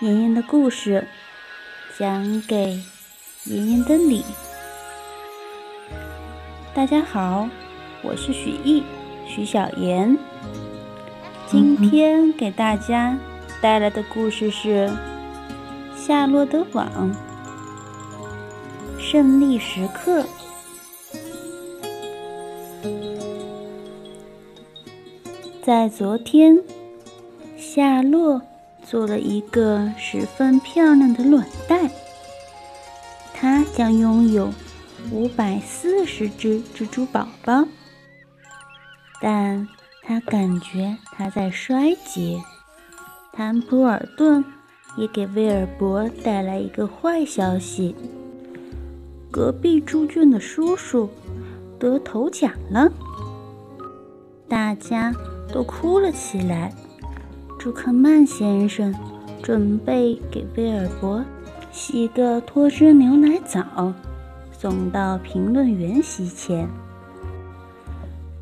妍妍的故事讲给妍妍的你。大家好，我是许艺，许小妍。今天给大家带来的故事是《夏洛的网》。胜利时刻，在昨天，夏洛。做了一个十分漂亮的卵袋，它将拥有五百四十只蜘蛛宝宝。但它感觉它在衰竭。坦普尔顿也给威尔伯带来一个坏消息：隔壁猪圈的叔叔得头奖了。大家都哭了起来。朱克曼先生准备给威尔伯洗个脱脂牛奶澡，送到评论员席前。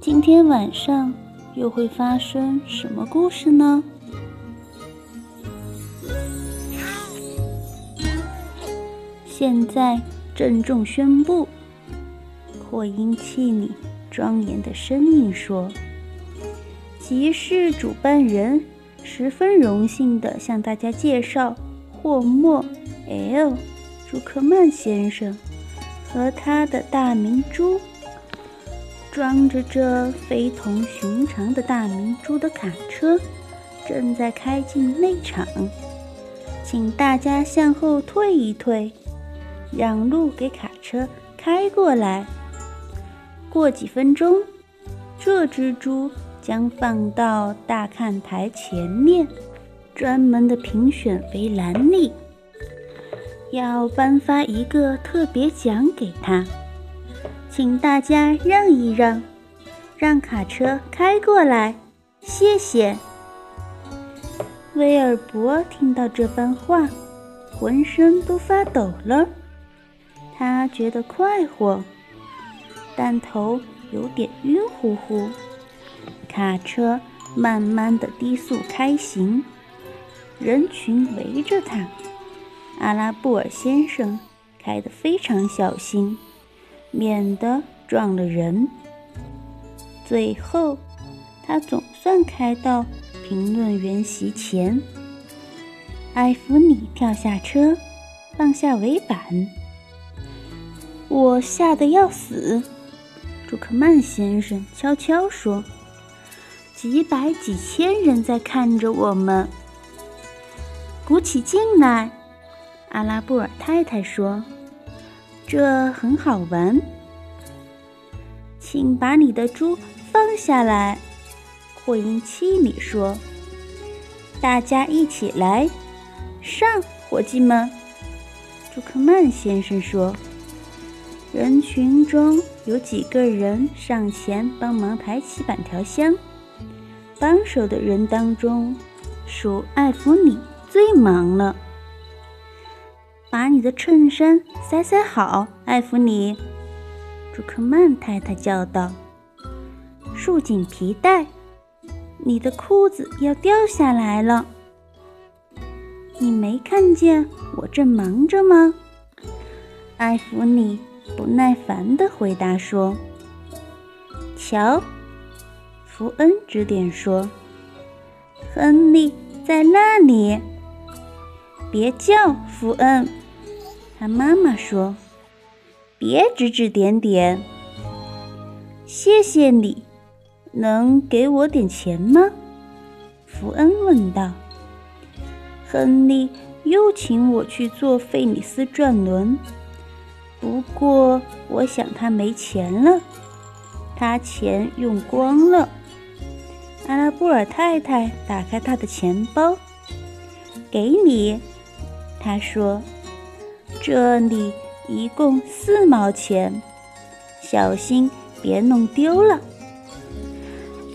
今天晚上又会发生什么故事呢？现在郑重宣布，扩音器里庄严的声音说：“集市主办人。”十分荣幸地向大家介绍霍莫 ·L· 朱克曼先生和他的大明珠。装着这非同寻常的大明珠的卡车正在开进内场，请大家向后退一退，让路给卡车开过来。过几分钟，这只猪。将放到大看台前面，专门的评选围栏里。要颁发一个特别奖给他，请大家让一让，让卡车开过来，谢谢。威尔伯听到这番话，浑身都发抖了。他觉得快活，但头有点晕乎乎。卡车慢慢的低速开行，人群围着他。阿拉布尔先生开得非常小心，免得撞了人。最后，他总算开到评论员席前。艾弗里跳下车，放下尾板。我吓得要死，朱克曼先生悄悄说。几百几千人在看着我们，鼓起劲来。阿拉布尔太太说：“这很好玩。”请把你的猪放下来。扩音器里说：“大家一起来，上，伙计们。”朱克曼先生说：“人群中有几个人上前帮忙抬起板条箱。”帮手的人当中，属艾弗里最忙了。把你的衬衫塞塞好，艾弗里。朱克曼太太叫道：“束紧皮带，你的裤子要掉下来了。”你没看见我正忙着吗？艾弗里不耐烦地回答说：“瞧。”福恩指点说：“亨利在那里，别叫福恩。”他妈妈说：“别指指点点。”谢谢你，能给我点钱吗？福恩问道。亨利又请我去坐费里斯转轮，不过我想他没钱了，他钱用光了。阿拉布尔太太打开她的钱包，给你，她说：“这里一共四毛钱，小心别弄丢了。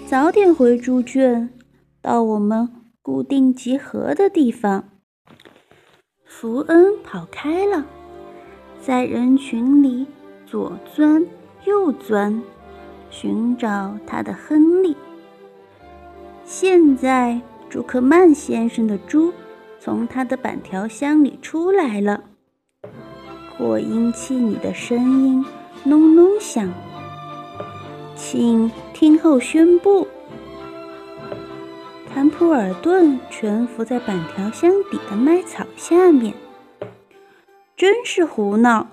早点回猪圈，到我们固定集合的地方。”福恩跑开了，在人群里左钻右钻，寻找他的亨利。现在，朱克曼先生的猪从他的板条箱里出来了。扩音器里的声音隆隆响，请听候宣布。坦普尔顿蜷伏在板条箱底的麦草下面，真是胡闹！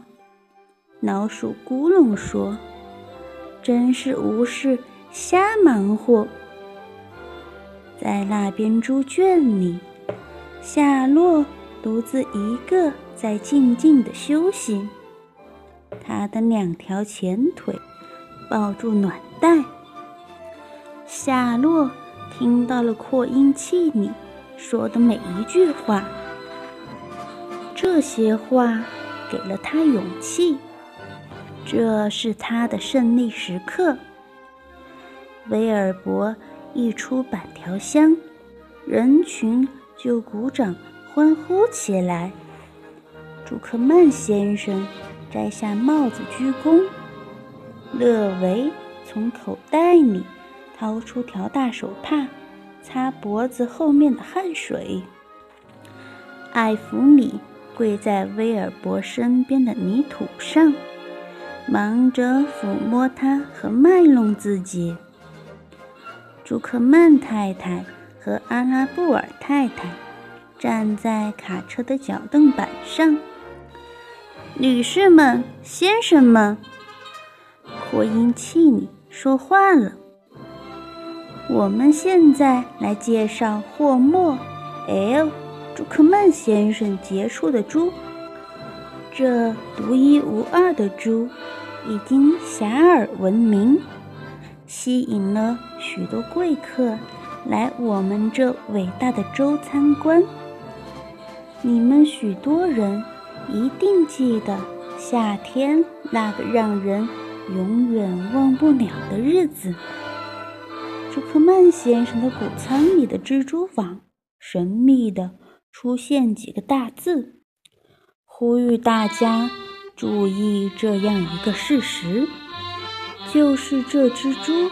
老鼠咕隆说：“真是无事瞎忙活。”在那边猪圈里，夏洛独自一个在静静的休息，他的两条前腿抱住暖袋。夏洛听到了扩音器里说的每一句话，这些话给了他勇气。这是他的胜利时刻。威尔伯。一出板条箱，人群就鼓掌欢呼起来。朱克曼先生摘下帽子鞠躬。勒维从口袋里掏出条大手帕，擦脖子后面的汗水。艾弗里跪在威尔伯身边的泥土上，忙着抚摸他和卖弄自己。朱克曼太太和阿拉布尔太太站在卡车的脚凳板上。女士们、先生们，扩音器里说话了。我们现在来介绍霍莫 ·L· 朱克曼先生杰出的猪。这独一无二的猪已经遐迩闻名。吸引了许多贵客来我们这伟大的州参观。你们许多人一定记得夏天那个让人永远忘不了的日子。朱克曼先生的谷仓里的蜘蛛网神秘地出现几个大字，呼吁大家注意这样一个事实。就是这只猪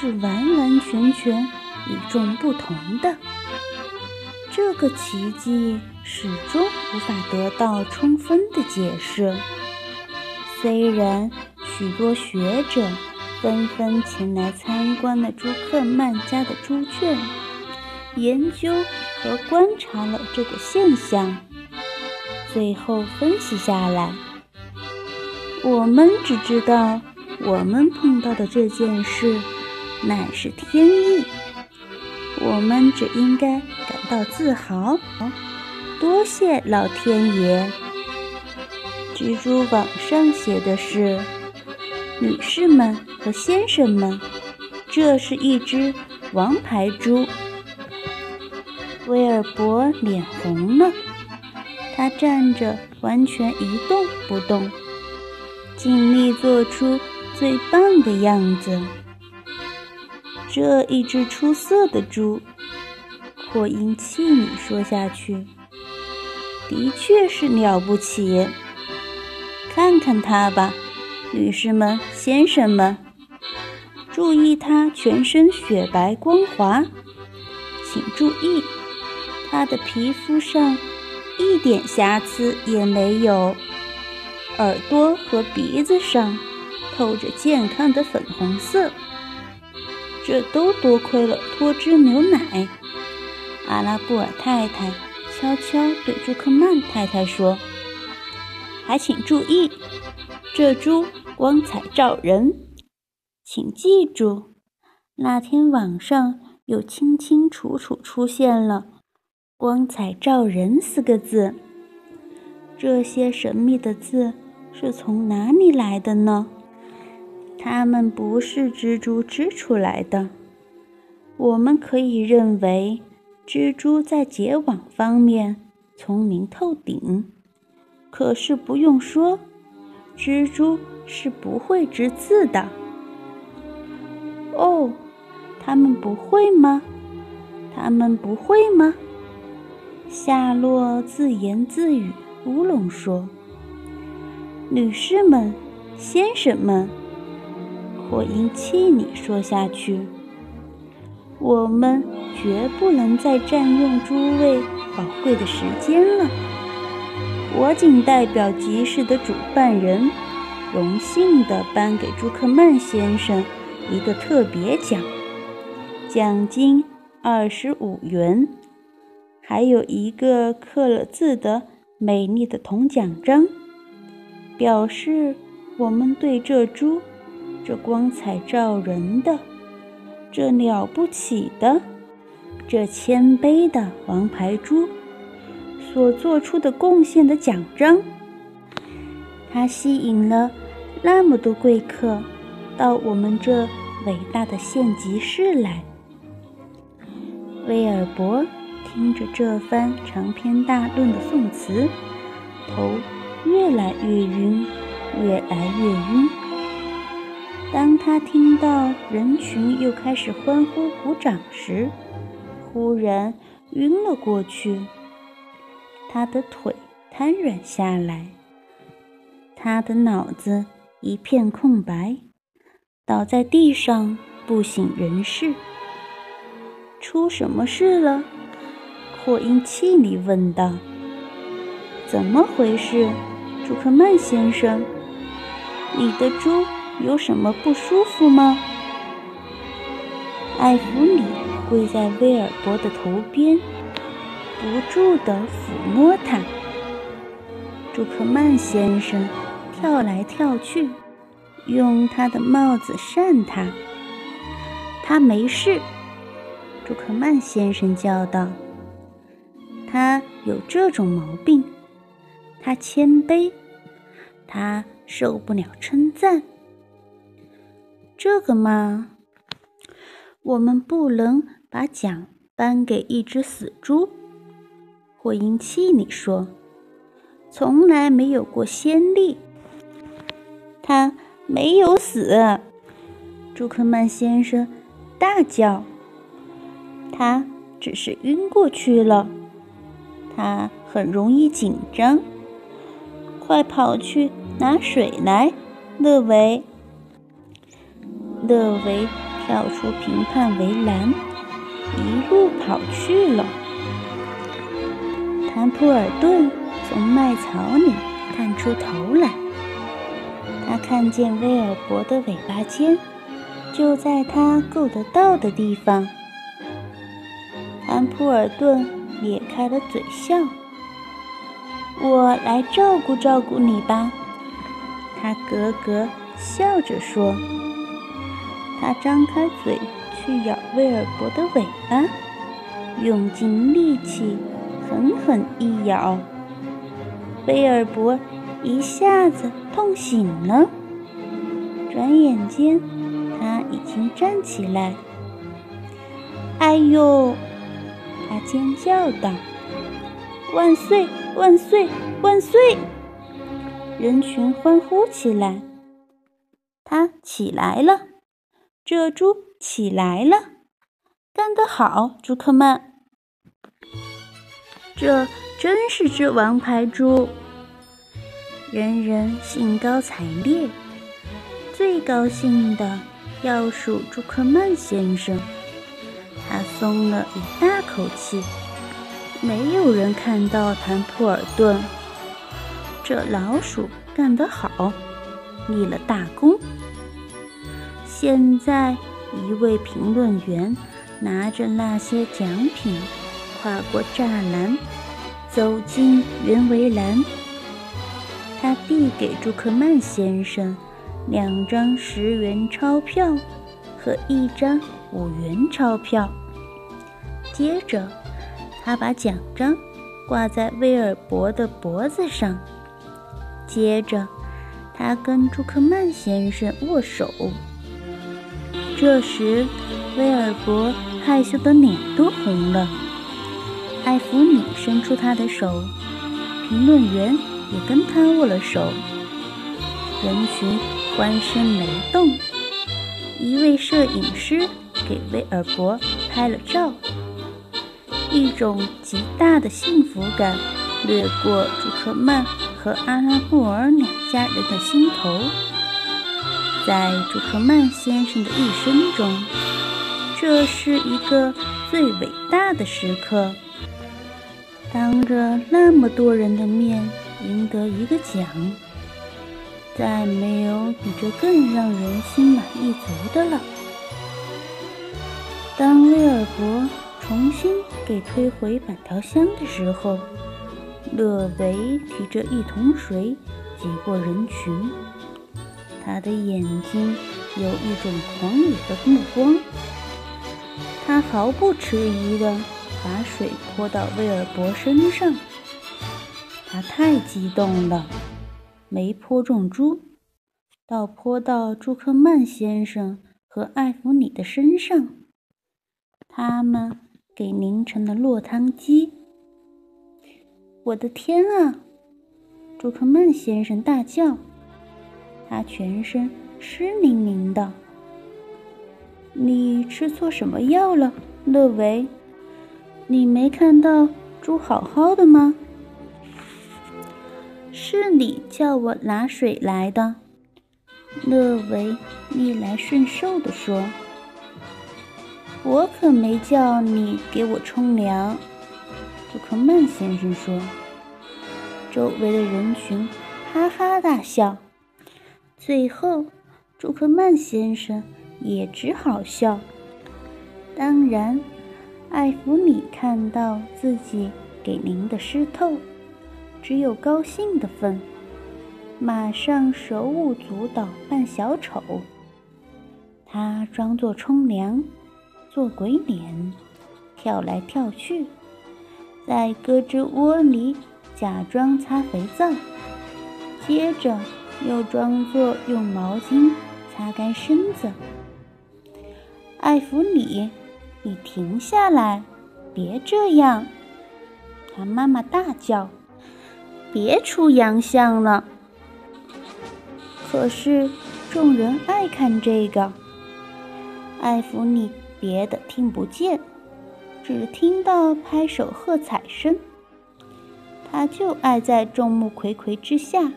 是完完全全与众不同的，这个奇迹始终无法得到充分的解释。虽然许多学者纷纷前来参观了朱克曼家的猪圈，研究和观察了这个现象，最后分析下来，我们只知道。我们碰到的这件事乃是天意，我们只应该感到自豪。多谢老天爷！蜘蛛网上写的是：“女士们和先生们，这是一只王牌猪。”威尔伯脸红了，他站着完全一动不动，尽力做出。最棒的样子，这一只出色的猪，扩音器里说下去，的确是了不起。看看它吧，女士们、先生们，注意它全身雪白光滑，请注意，它的皮肤上一点瑕疵也没有，耳朵和鼻子上。透着健康的粉红色，这都多亏了脱脂牛奶。阿拉布尔太太悄悄对朱克曼太太说：“还请注意，这猪光彩照人。请记住，那天网上又清清楚楚出现了‘光彩照人’四个字。这些神秘的字是从哪里来的呢？”它们不是蜘蛛织出来的。我们可以认为，蜘蛛在结网方面聪明透顶。可是不用说，蜘蛛是不会织字的。哦，他们不会吗？他们不会吗？夏洛自言自语，乌龙说：“女士们，先生们。”我应替你说下去，我们绝不能再占用诸位宝贵的时间了。我仅代表集市的主办人，荣幸地颁给朱克曼先生一个特别奖，奖金二十五元，还有一个刻了字的美丽的铜奖章，表示我们对这猪，这光彩照人的，这了不起的，这谦卑的王牌猪。所做出的贡献的奖章，它吸引了那么多贵客到我们这伟大的县级市来。威尔伯听着这番长篇大论的宋词，头越来越晕，越来越晕。当他听到人群又开始欢呼鼓掌时，忽然晕了过去。他的腿瘫软下来，他的脑子一片空白，倒在地上不省人事。出什么事了？扩音器里问道。怎么回事，朱克曼先生？你的猪有什么不舒服吗？艾弗里跪在威尔伯的头边。不住地抚摸它。朱克曼先生跳来跳去，用他的帽子扇它。他没事，朱克曼先生叫道。他有这种毛病，他谦卑，他受不了称赞。这个嘛，我们不能把奖颁给一只死猪。扩音器里说：“从来没有过先例。”他没有死，朱克曼先生大叫：“他只是晕过去了。他很容易紧张，快跑去拿水来，勒维。”勒维跳出评判围栏，一路跑去了。谭普尔顿从麦草里探出头来，他看见威尔伯的尾巴尖就在他够得到的地方。谭普尔顿咧开了嘴笑：“我来照顾照顾你吧。”他咯咯笑着说。他张开嘴去咬威尔伯的尾巴，用尽力气。狠狠一咬，威尔伯一下子痛醒了。转眼间，他已经站起来。哎呦！他尖叫道：“万岁！万岁！万岁！”人群欢呼起来。他起来了，这猪起来了，干得好，朱克曼！这真是只王牌猪，人人兴高采烈。最高兴的要数朱克曼先生，他松了一大口气。没有人看到谭普尔顿，这老鼠干得好，立了大功。现在，一位评论员拿着那些奖品。跨过栅栏，走进圆围栏。他递给朱克曼先生两张十元钞票和一张五元钞票。接着，他把奖章挂在威尔伯的脖子上。接着，他跟朱克曼先生握手。这时，威尔伯害羞的脸都红了。艾弗里伸出他的手，评论员也跟他握了手。人群欢声雷动，一位摄影师给威尔伯拍了照。一种极大的幸福感掠过朱克曼和阿拉布尔两家人的心头。在朱克曼先生的一生中，这是一个最伟大的时刻。当着那么多人的面赢得一个奖，再没有比这更让人心满意足的了。当威尔伯重新给推回板条箱的时候，勒维提着一桶水挤过人群，他的眼睛有一种狂野的目光。他毫不迟疑地把水泼到威尔伯身上，他太激动了，没泼中猪，倒泼到朱克曼先生和艾弗里的身上。他们给凝成了落汤鸡。我的天啊！朱克曼先生大叫，他全身湿淋淋的。你吃错什么药了，乐维？你没看到猪好好的吗？是你叫我拿水来的。乐维逆来顺受地说。我可没叫你给我冲凉，朱克曼先生说。周围的人群哈哈大笑，最后朱克曼先生也只好笑。当然，艾弗里看到自己给淋得湿透，只有高兴的份，马上手舞足蹈扮小丑。他装作冲凉。做鬼脸，跳来跳去，在胳肢窝里假装擦肥皂，接着又装作用毛巾擦干身子。艾弗里，你停下来，别这样！他妈妈大叫：“别出洋相了！”可是众人爱看这个，艾弗里。别的听不见，只听到拍手喝彩声。他就爱在众目睽睽之下，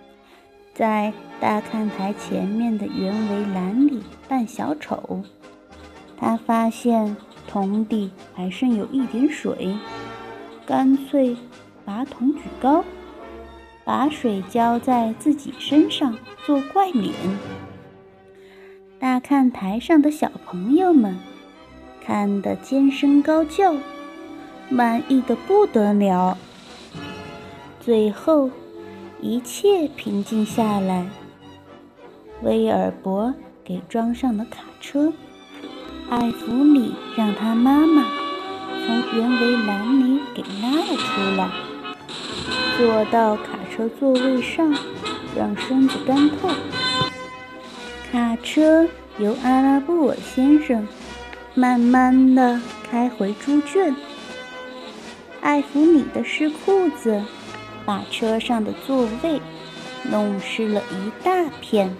在大看台前面的圆围栏里扮小丑。他发现桶底还剩有一点水，干脆把桶举高，把水浇在自己身上做怪脸。大看台上的小朋友们。看得尖声高叫，满意的不得了。最后，一切平静下来。威尔伯给装上了卡车，艾弗里让他妈妈从圆围栏里给拉了出来，坐到卡车座位上，让身子干透。卡车由阿拉布尔先生。慢慢的开回猪圈，艾弗里的湿裤子把车上的座位弄湿了一大片。